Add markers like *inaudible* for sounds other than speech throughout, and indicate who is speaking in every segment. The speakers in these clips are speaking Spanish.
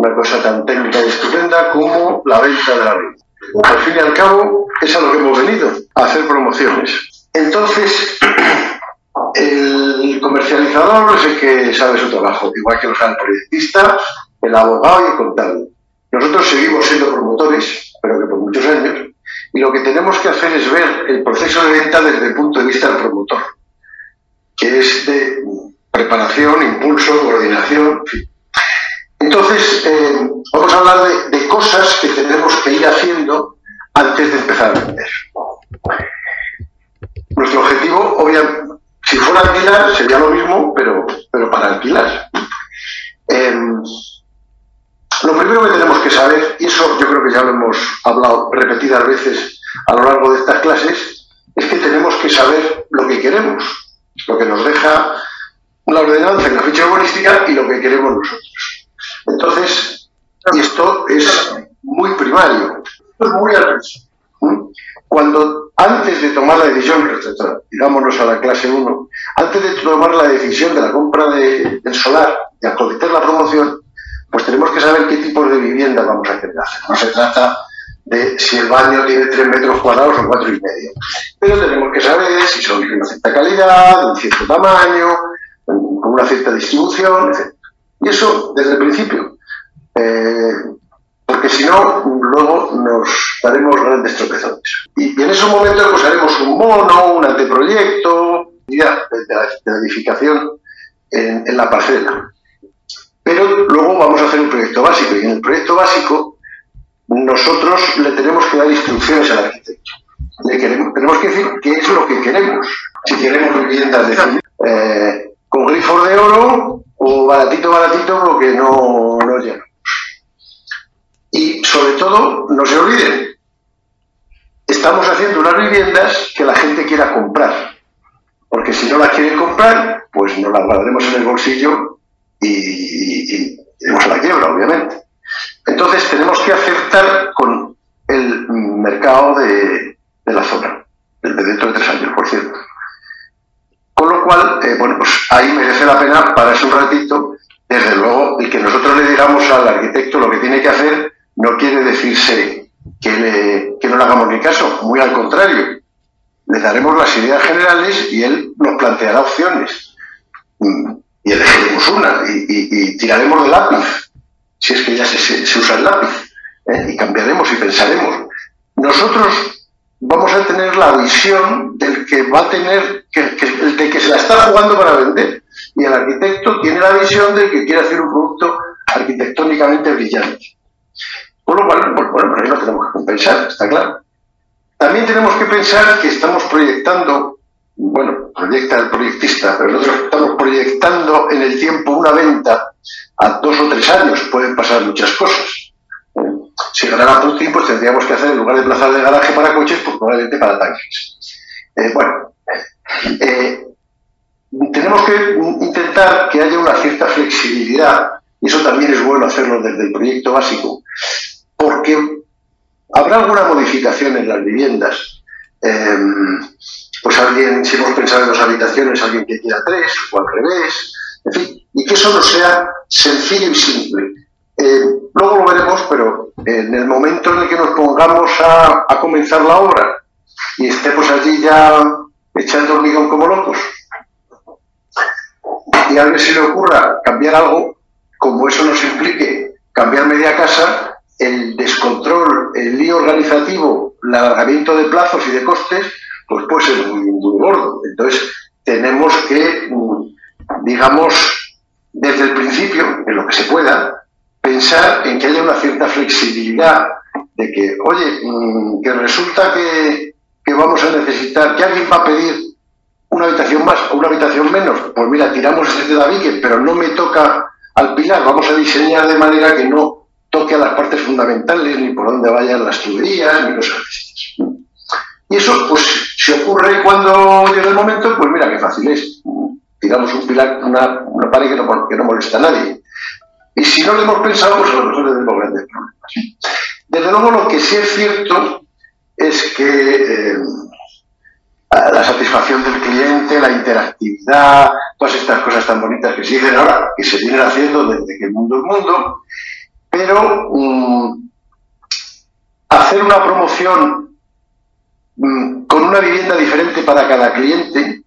Speaker 1: una cosa tan técnica y estupenda como la venta de la vivienda. Al fin y al cabo, es a lo que hemos venido, a hacer promociones. Entonces, *clears throat* el comercializador es el que sabe su trabajo, igual que lo sabe el proyectista, el abogado y el contable. Nosotros seguimos siendo promotores, pero que por muchos años, y lo que tenemos que hacer es ver el proceso de venta desde el punto de vista del promotor, que es de preparación, impulso, coordinación, en fin. Entonces, eh, vamos a hablar de, cosas que tenemos que ir haciendo antes de empezar a vender. Nuestro objetivo, obviamente, si fuera alquilar, sería lo mismo, pero, para alquilar. Em, lo primero que tenemos que saber, y eso yo creo que ya lo hemos hablado repetidas veces a lo largo de estas clases, es que tenemos que saber lo que queremos, lo que nos deja la ordenanza en la ficha urbanística y lo que queremos nosotros. Entonces, esto es muy primario, es muy al Cuando antes de tomar la decisión, digámonos a la clase 1, antes de tomar la decisión de la compra de, del solar, de actualizar la promoción, pues tenemos que saber qué tipo de vivienda vamos a hacer. No se trata de si el baño tiene 3 metros cuadrados o cuatro y medio. Pero tenemos que saber si son de una cierta calidad, de un cierto tamaño, con una cierta distribución, etc. Y eso desde el principio. Eh, porque si no, luego nos daremos grandes tropezones. Y, en esos momentos pues haremos un mono, un anteproyecto, de la, de la edificación en, en, la parcela. Pero luego vamos a hacer un proyecto básico y en el proyecto básico nosotros le tenemos que dar instrucciones al arquitecto. Le queremos, tenemos que decir qué es lo que queremos. Si queremos viviendas de eh, con grifos de oro o baratito, baratito, porque no, no llega. Y sobre todo, no se olviden, estamos haciendo unas viviendas que la gente quiera comprar. Porque si no las quieren comprar, pues nos las guardaremos en el bolsillo y, y, a la quiebra, obviamente. Caso, muy al contrario. Le daremos las ideas generales y él nos planteará opciones. Mm, y elegiremos una y, tiraremos del lápiz, si es que ya se, usa el lápiz, ¿eh? y cambiaremos y pensaremos. Nosotros vamos a tener la visión del que va a tener, que, que, el de que se la está jugando para vender. Y el arquitecto tiene la visión del que quiere hacer un producto arquitectónicamente brillante. Por lo cual, bueno, por ahí lo tenemos que compensar, está claro. También tenemos que pensar que estamos proyectando, bueno, proyecta el proyectista, pero nosotros estamos proyectando en el tiempo una venta a dos o tres años, pueden pasar muchas cosas. Si ganara Putin, pues tendríamos que hacer, en lugar de plazas de garaje para coches, pues probablemente para tanques. Eh, bueno, eh, tenemos que intentar que haya una cierta flexibilidad, y eso también es bueno hacerlo desde el proyecto básico, porque habrá alguna modificación en las viviendas. Eh, pues alguien, si hemos pensado en dos habitaciones, alguien que quiera tres, o al revés, en fin, y que eso no sea sencillo y simple. Eh, luego lo veremos, pero en el momento en el que nos pongamos a, a comenzar la obra y estemos allí ya echando hormigón como locos, y a alguien se le ocurra cambiar algo, como eso nos implique cambiar media casa, el descontrol, el lío organizativo, el alargamiento de plazos y de costes, pues puede ser muy, gordo. Entonces, tenemos que, mm, digamos, desde el principio, en lo que se pueda, pensar en que haya una cierta flexibilidad de que, oye, mm, que resulta que, que vamos a necesitar, que alguien va a pedir una habitación más o una habitación menos, pues mira, tiramos ese de David, pero no me toca al pilar, vamos a diseñar de manera que no toque a las partes fundamentales, ni por dónde vayan las tuberías, ni cosas así. Y eso, pues, si ocurre cuando llega el momento, pues mira qué fácil es. Tiramos un pilar, una, una pared que no, que no molesta a nadie. Y si no lo hemos pensado, pues a lo mejor tenemos grandes problemas. Desde luego, lo que sí es cierto es que eh, la satisfacción del cliente, la interactividad, todas estas cosas tan bonitas que siguen ahora, que se vienen haciendo desde que el mundo es mundo, pero mm, hacer una promoción mm, con una vivienda diferente para cada cliente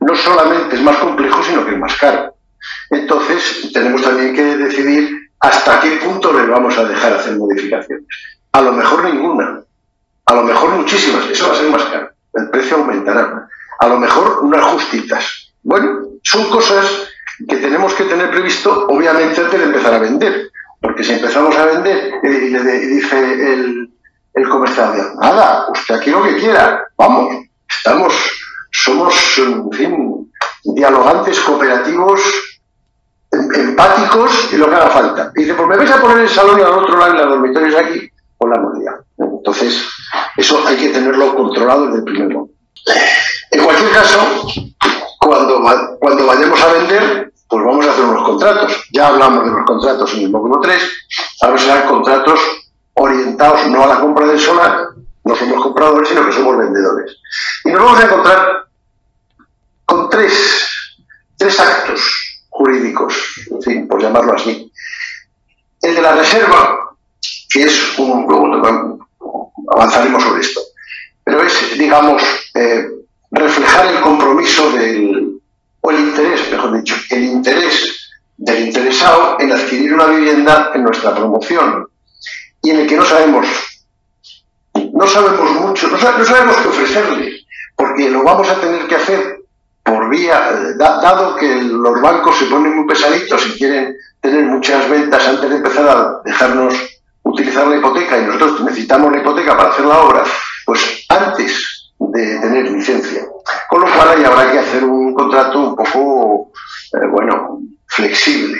Speaker 1: no solamente es más complejo, sino que es más caro. Entonces, tenemos también que decidir hasta qué punto le vamos a dejar hacer modificaciones. A lo mejor ninguna, a lo mejor muchísimas, eso va a ser más caro, el precio aumentará. A lo mejor unas justitas. Bueno, son cosas que tenemos que tener previsto, obviamente, antes de empezar a vender. Porque si empezamos a vender y dice el, el comercial, nada, usted aquí lo que quiera, vamos, estamos, somos, en fin, dialogantes, cooperativos, em, empáticos y lo que haga falta. Y dice, pues me vais a poner el salón y al otro lado y los dormitorios aquí, con la moneda. Entonces, eso hay que tenerlo controlado desde el primer momento. En cualquier caso, cuando, cuando vayamos a vender, pues vamos a hacer unos contratos. Ya hablamos de los contratos en el módulo 3, ahora serán contratos orientados no a la compra del solar, no somos compradores, sino que somos vendedores. Y nos vamos a encontrar con tres, tres actos jurídicos, en fin, por llamarlo así. El de la reserva, que es un, avanzaremos sobre esto, pero es, digamos, eh, reflejar el compromiso del, o el interés, mejor dicho, el interés del interesado en adquirir una vivienda en nuestra promoción. Y en el que no sabemos, no sabemos mucho, no, sabemos qué ofrecerle, porque lo vamos a tener que hacer por vía, eh, dado que los bancos se ponen muy pesaditos y quieren tener muchas ventas antes de empezar a dejarnos utilizar la hipoteca y nosotros necesitamos la hipoteca para hacer la obra, pues antes de tener licencia. Con lo cual ahí habrá que hacer un contrato un poco, eh, bueno, flexible.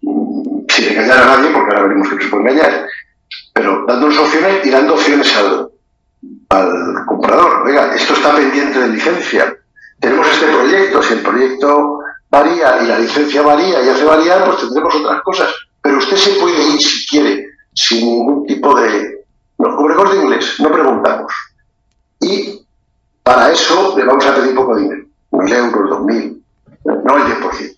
Speaker 1: Sin engañar a nadie, porque ahora veremos que no se puede engañar, pero dándonos opciones y dando opciones al, al comprador. Oiga, esto está pendiente de licencia. Tenemos este proyecto, si el proyecto varía y la licencia varía y hace variar, pues tendremos otras cosas. Pero usted se puede ir si quiere sin ningún tipo de... Los cubrecos de inglés, no preguntamos. Y para eso le vamos a pedir poco dinero, mil euros, dos mil, no el 10%.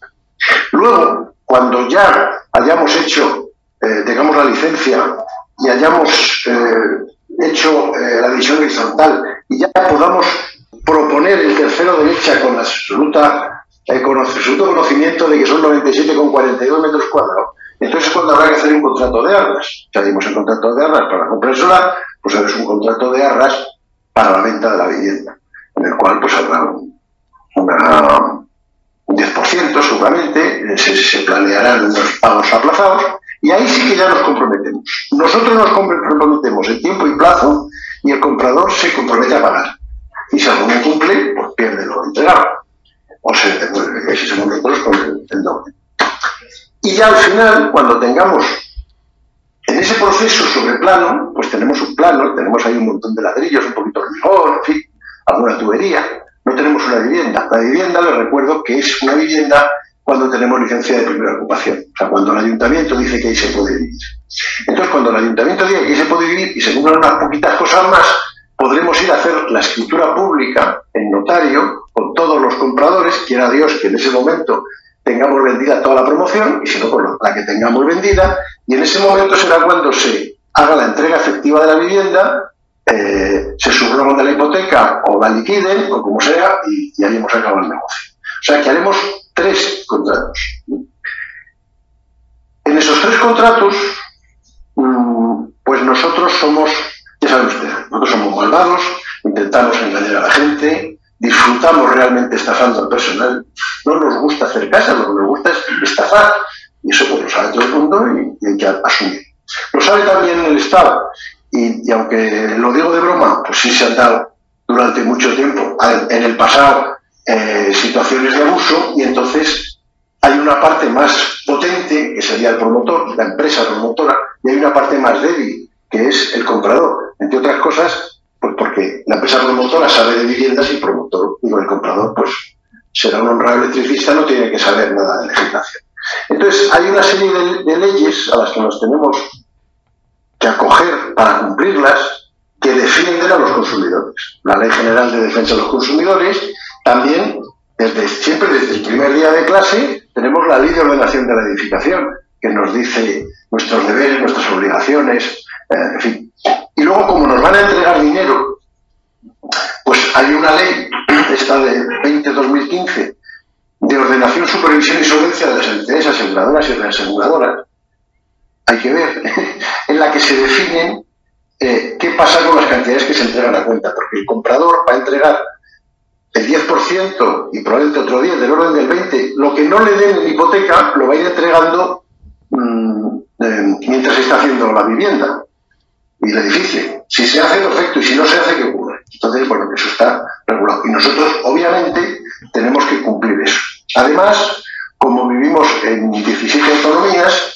Speaker 1: Luego, cuando ya hayamos hecho, eh, tengamos la licencia y hayamos eh, hecho eh, la división horizontal y ya podamos proponer el tercero derecha con absoluta, con absoluto conocimiento de que son 97,42 metros cuadrados, entonces es cuando habrá que hacer un contrato de arras. Ya dimos el contrato de arras para la compra solar, pues es un contrato de arras para la venta de la vivienda, en el cual pues habrá un, 10% seguramente, se, se planearán unos pagos aplazados y ahí sí que ya nos comprometemos. Nosotros nos comprometemos en tiempo y plazo y el comprador se compromete a pagar. Y si algo no cumple, pues pierde lo entregado. O se devuelve, si somos nosotros, con el doble. Y ya al final, cuando tengamos en ese proceso sobre plano, pues tenemos un plano, tenemos ahí un montón de ladrillos, un poquito de rigor, en fin, alguna tubería. No tenemos una vivienda. La vivienda, les recuerdo que es una vivienda cuando tenemos licencia de primera ocupación. O sea, cuando el ayuntamiento dice que ahí se puede vivir. Entonces, cuando el ayuntamiento dice que ahí se puede vivir y se cumplan unas poquitas cosas más, podremos ir a hacer la escritura pública en notario con todos los compradores, quiera Dios que en ese momento tengamos vendida toda la promoción y si no, pues la que tengamos vendida y en ese momento será cuando se haga la entrega efectiva de la vivienda, eh, se subrogan de la hipoteca o la liquiden o como sea y, y ahí hemos acabado el negocio. O sea que haremos tres contratos. En esos tres contratos, mm, pues nosotros somos, ya saben ustedes, nosotros somos malvados, intentamos engañar a la gente, disfrutamos realmente estafando al personal. No nos gusta hacer casa, lo que nos gusta es estafar. Y eso pues lo sabe todo el mundo y, hay que asumir. Lo sabe también el Estado. Y, aunque lo digo de broma, pues sí se han dado durante mucho tiempo en el pasado eh, situaciones de abuso y entonces hay una parte más potente, que sería el promotor, la empresa promotora, y hay una parte más débil, que es el comprador. Entre otras cosas, pues porque la empresa promotora sabe de viviendas y el promotor, digo, el comprador, pues será un honrado electricista, no tiene que saber nada de legislación. Entonces, hay una serie de, leyes a las que nos tenemos que acoger para cumplirlas que defienden a los consumidores. La Ley General de Defensa de los Consumidores, también, desde, siempre desde el primer día de clase, tenemos la Ley de Ordenación de la Edificación, que nos dice nuestros deberes, nuestras obligaciones, eh, en fin. Y luego, como nos van a hay una ley, esta de 20-2015, de ordenación, supervisión y solvencia de las entidades aseguradoras y reaseguradoras, hay que ver, *laughs* en la que se definen eh, qué pasa con las cantidades que se entregan a cuenta, porque el comprador va a entregar el 10% y probablemente otro 10% del orden del 20%, lo que no le den en hipoteca lo va a ir entregando mm, eh, mientras está haciendo la vivienda y el edificio. Si se hace, perfecto, y si no se hace, ¿qué ocurre? Entonces, bueno, eso está regulado. Y nosotros, obviamente, tenemos que cumplir eso. Además, como vivimos en 17 autonomías,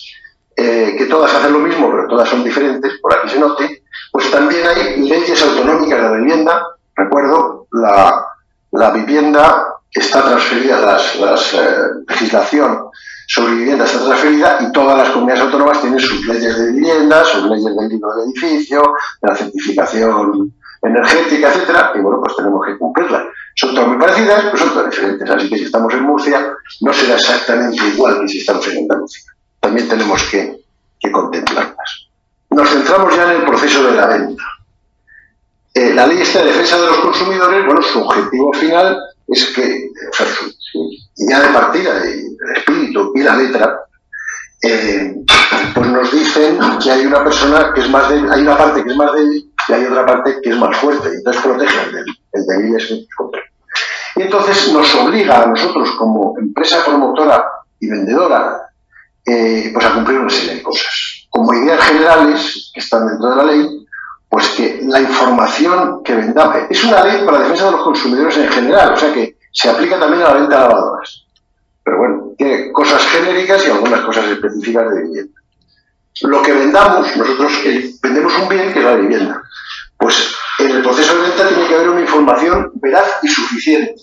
Speaker 1: eh, que todas hacen lo mismo, pero todas son diferentes, por aquí se note, pues también hay leyes autonómicas de vivienda. Recuerdo, la, la vivienda está transferida, la eh, legislación sobre vivienda está transferida y todas las comunidades autónomas tienen sus leyes de vivienda, sus leyes del libro de edificio, de la certificación energética, etcétera, y bueno, pues tenemos que cumplirlas. Son todas muy parecidas, pero son todas diferentes. Así que si estamos en Murcia, no será exactamente igual que si estamos en Andalucía. También tenemos que, contemplarlas. Nos centramos ya en el proceso de la venta. Eh, la ley esta de defensa de los consumidores, bueno, su objetivo final es que, o sea, su, ya de partida, el espíritu y la letra, eh, pues nos dicen que hay una persona que es más débil, hay una parte que es más débil y hay otra parte que es más fuerte, y entonces protege el el el Y entonces nos obliga a nosotros como empresa promotora y vendedora eh, pues a cumplir una serie de cosas. Como ideas generales que están dentro de la ley, pues que la información que vendamos es una ley para la defensa de los consumidores en general, o sea que se aplica también a la venta de lavadoras. Pero bueno, tiene cosas genéricas y algunas cosas específicas de vivienda. Lo que vendamos, nosotros eh, vendemos un bien que es la vivienda. Pues en el proceso de venta tiene que haber una información veraz y suficiente.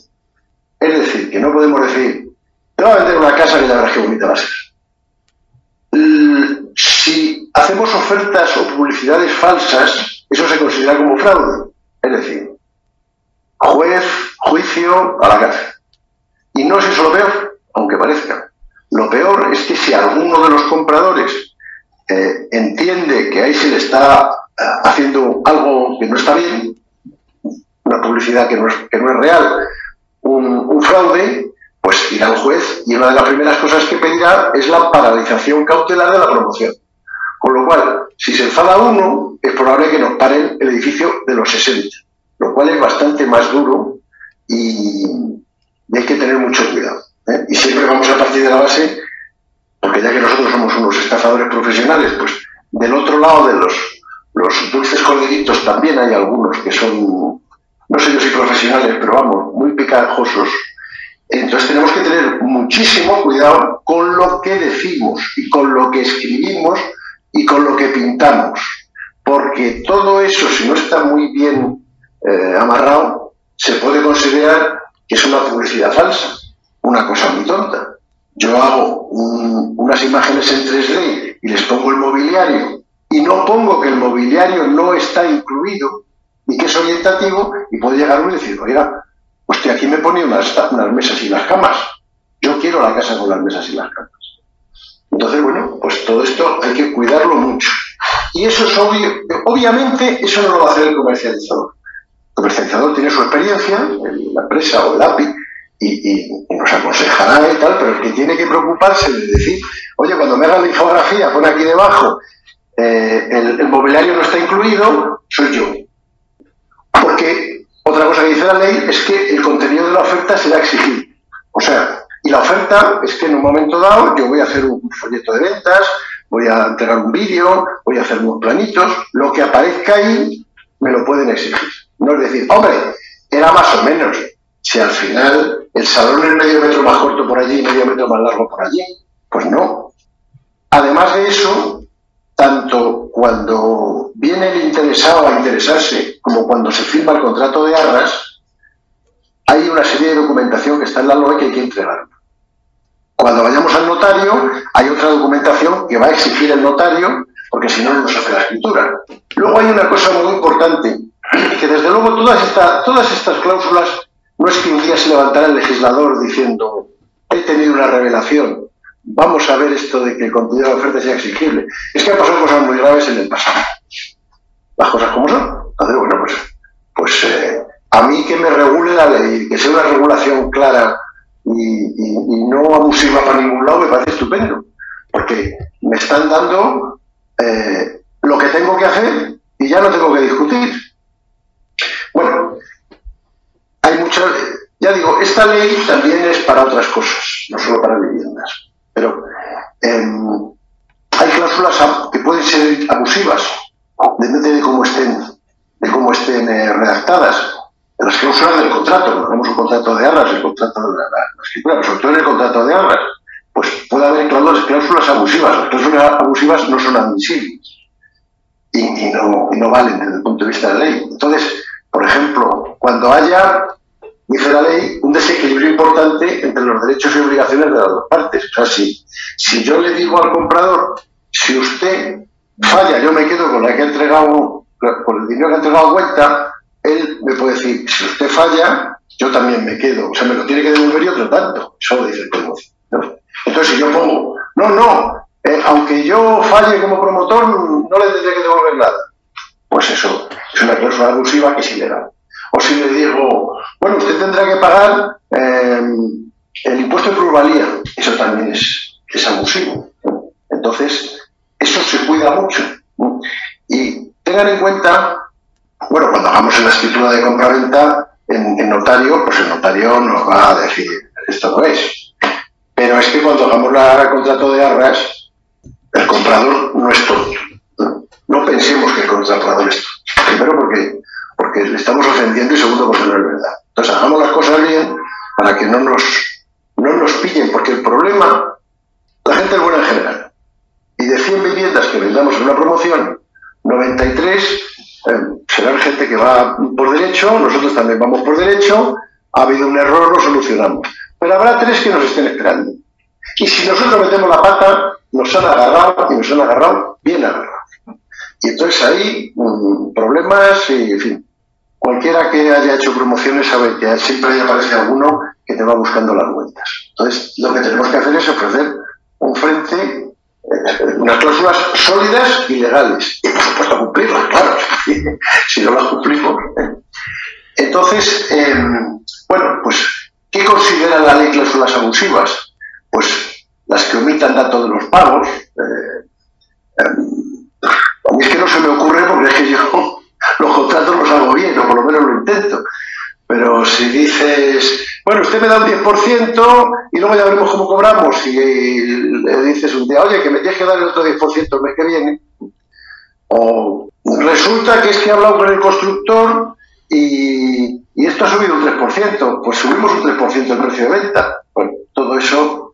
Speaker 1: Es decir, que no podemos decir, te voy a vender una casa que ya verás qué bonita va a ser. Si hacemos ofertas o publicidades falsas, eso se considera como fraude. Es decir, juez, juicio, a la cárcel. Y no es eso lo peor, aunque parezca. Lo peor es que si alguno de los compradores eh, entiende que ahí se le está eh, haciendo algo que no está bien, una publicidad que no es, que no es real, un, un fraude, pues irá al juez y una de las primeras cosas que pedirá es la paralización cautelar de la promoción. Con lo cual, si se enfada uno, es probable que nos paren el edificio de los 60, lo cual es bastante más duro y, hay que tener mucho cuidado. ¿eh? Y siempre vamos a partir de la base, porque ya que nosotros somos unos estafadores profesionales, pues del otro lado de los, dulces corderitos también hay algunos que son, no sé yo si profesionales, pero vamos, muy picajosos. Entonces tenemos que tener muchísimo cuidado con lo que decimos y con lo que escribimos y con lo que pintamos, porque todo eso, si no está muy bien eh, amarrado, se puede considerar que es una publicidad falsa, una cosa muy tonta. Yo hago unas imágenes en 3D y les pongo el mobiliario y no pongo que el mobiliario no está incluido y que es orientativo y puede llegar uno y decir, oiga, usted aquí me pone unas, unas mesas y las camas. Yo quiero la casa con las mesas y las camas. Entonces, bueno, pues todo esto hay que cuidarlo mucho. Y eso es obvio, obviamente eso no lo va a hacer el comercializador. El comercializador tiene su experiencia, la empresa o el API, y, nos aconsejará y tal, pero el que tiene que preocuparse de decir, oye, cuando me haga la infografía, pone aquí debajo, eh, el, mobiliario no está incluido, soy yo. Porque otra cosa que dice la ley es que el contenido de la oferta será exigido. O sea, y la oferta es que en un momento dado yo voy a hacer un folleto de ventas, voy a entregar un vídeo, voy a hacer unos planitos, lo que aparezca ahí me lo pueden exigir. No es decir, hombre, era más o menos. Si al final el salón es medio metro más corto por allí y medio metro más largo por allí. Pues no. Además de eso, tanto cuando viene el interesado a interesarse como cuando se firma el contrato de arras, hay una serie de documentación que está en la LOE que hay que entregar. Cuando vayamos al notario, hay otra documentación que va a exigir el notario, porque si no, no nos hace la escritura. Luego hay una cosa muy importante, que desde luego todas, todas estas cláusulas no es que un día se levantara el legislador diciendo, he tenido una revelación, vamos a ver esto de que el contenido de la oferta sea exigible. Es que han pasado cosas muy graves en el pasado. Las cosas como son. Entonces, bueno, pues, pues eh, a mí que me regule la ley, que sea una regulación clara y, no abusiva para ningún lado, me parece estupendo. Porque me están dando eh, lo que tengo que hacer y ya no tengo que discutir. Bueno, hay muchas. Ya digo, esta ley también es para otras cosas, no solo para viviendas. Pero em, hay cláusulas que pueden ser abusivas, depende de cómo estén, de cómo estén eh, redactadas. Las cláusulas del contrato, no tenemos un contrato de arras, el contrato de la, escritura, pero sobre todo en el contrato de arras, pues puede haber cláusulas abusivas. Las cláusulas abusivas no son admisibles y, y no valen desde el punto de vista de la ley. Entonces, por ejemplo, cuando haya dice la ley, un desequilibrio importante los derechos y obligaciones de las dos partes. O sea, si, si yo le digo al comprador, si usted falla, yo me quedo con la que ha entregado, con el dinero que ha entregado a cuenta, él me puede decir, si usted falla, yo también me quedo. O sea, me lo tiene que devolver y otro tanto. Eso lo dice el promotor. Entonces, si yo pongo, no, no, eh, aunque yo falle como promotor, no le tendré que devolver nada. Pues eso es una cláusula abusiva que es ilegal. O si le digo, bueno, usted tendrá que pagar eh, el impuesto de plusvalía, eso también es, abusivo. Entonces, eso se cuida mucho. Y tengan en cuenta, bueno, cuando hagamos la escritura de compraventa en, en notario, pues el notario nos va a decir, esto no es. Pero es que cuando hagamos el contrato de arras, el comprador no es tonto. No pensemos que el comprador es tonto. Primero porque porque le estamos ofendiendo y segundo porque no es verdad. Entonces hagamos las cosas bien para que no nos, no nos pillen, porque el problema, la gente es buena en general. Y de 100 viviendas que vendamos en una promoción, 93 eh, serán gente que va por derecho, nosotros también vamos por derecho, ha habido un error, lo solucionamos. Pero habrá tres que nos estén esperando. Y si nosotros metemos la pata, nos han agarrado y nos han agarrado bien agarrado. Y entonces ahí mm, problemas y, en fin, cualquiera que haya hecho promociones sabe que siempre aparece alguno que te va buscando las vueltas. Entonces, lo que tenemos que hacer es ofrecer un frente, eh, unas cláusulas sólidas y legales. Y por supuesto cumplirlas, claro. *laughs* si no las cumplimos. ¿eh? Entonces, em, bueno, pues, ¿qué considera la ley cláusulas abusivas? Pues las que omitan datos de los pagos. Eh, em, a mí es que no se me ocurre porque es que yo *laughs* los contratos los hago bien, o por lo menos lo intento. Pero si dices, bueno, usted me da un 10% y luego ya veremos cómo cobramos, y le dices un día, oye, que me tienes que dar el otro 10% el mes que viene, o resulta que es que he hablado con el constructor y, esto ha subido un 3%, pues subimos un 3% el precio de venta. Bueno, todo eso,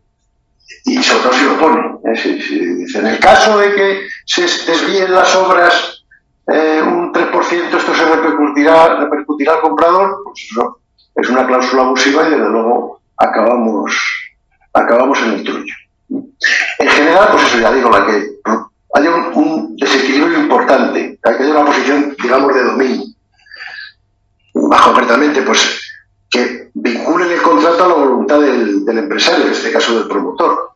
Speaker 1: y sobre todo si lo pone. ¿eh? en el caso de que se desvíen las obras eh, un 3%, esto se repercutirá, repercutirá al comprador, pues eso es una cláusula abusiva y desde luego acabamos, acabamos en el trullo. En general, pues eso ya digo, la que haya un, desequilibrio importante, que haya una posición, digamos, de dominio. Más concretamente, pues que vinculen el contrato a la voluntad del, del empresario, en este caso del promotor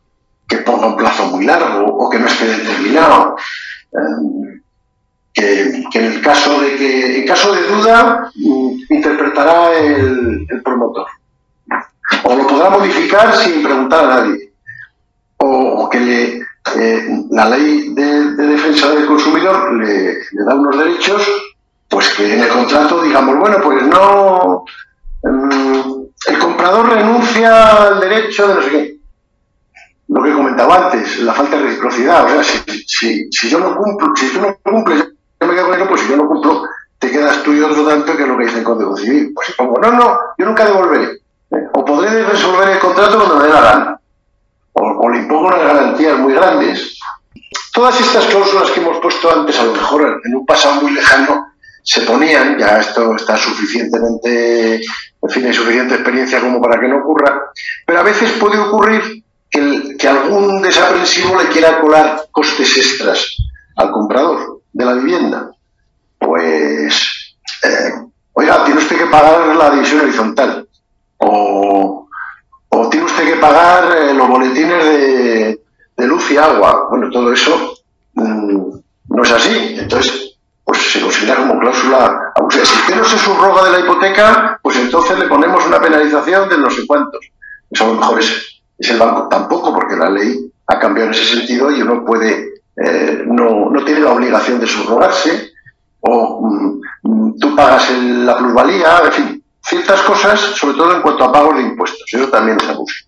Speaker 1: que ponga un plazo muy largo o que no esté determinado. Eh, que, en el caso de que, en caso de duda, mm, interpretará el, promotor. O lo podrá modificar sin preguntar a nadie. O, que le, eh, la ley de, defensa del consumidor le, da unos derechos, pues que en el contrato digamos, bueno, pues no, mm, el comprador renuncia al derecho de no sé qué lo que comentaba antes, la falta de reciprocidad. O sea, si, si, yo no cumplo, si tú no cumples, me quedo con pues si yo no cumplo, te quedas tú y otro tanto que es lo que dice el Código Civil. Pues si pongo, no, no, yo nunca devolveré. O podré resolver el contrato cuando me dé la gana. O, le impongo unas garantías muy grandes. Todas estas cláusulas que hemos puesto antes, a lo mejor en un pasado muy lejano, se ponían, ya esto está suficientemente, en fin, hay suficiente experiencia como para que no ocurra, pero a veces puede ocurrir que algún desaprensivo le quiera colar costes extras al comprador de la vivienda. Pues, eh, oiga, tiene usted que pagar la división horizontal. O, tiene usted que pagar eh, los boletines de, luz y agua. Bueno, todo eso mm, no es así. Entonces, pues se considera como cláusula abusiva. Si usted no se subroga de la hipoteca, pues entonces le ponemos una penalización de no sé cuántos. Eso a lo mejor es, es el banco. Tampoco, porque la ley ha cambiado en ese sentido y uno puede, eh, no, no tiene la obligación de subrogarse o mm, tú pagas la plusvalía, en fin, ciertas cosas, sobre todo en cuanto a pagos de impuestos. Eso también es abuso.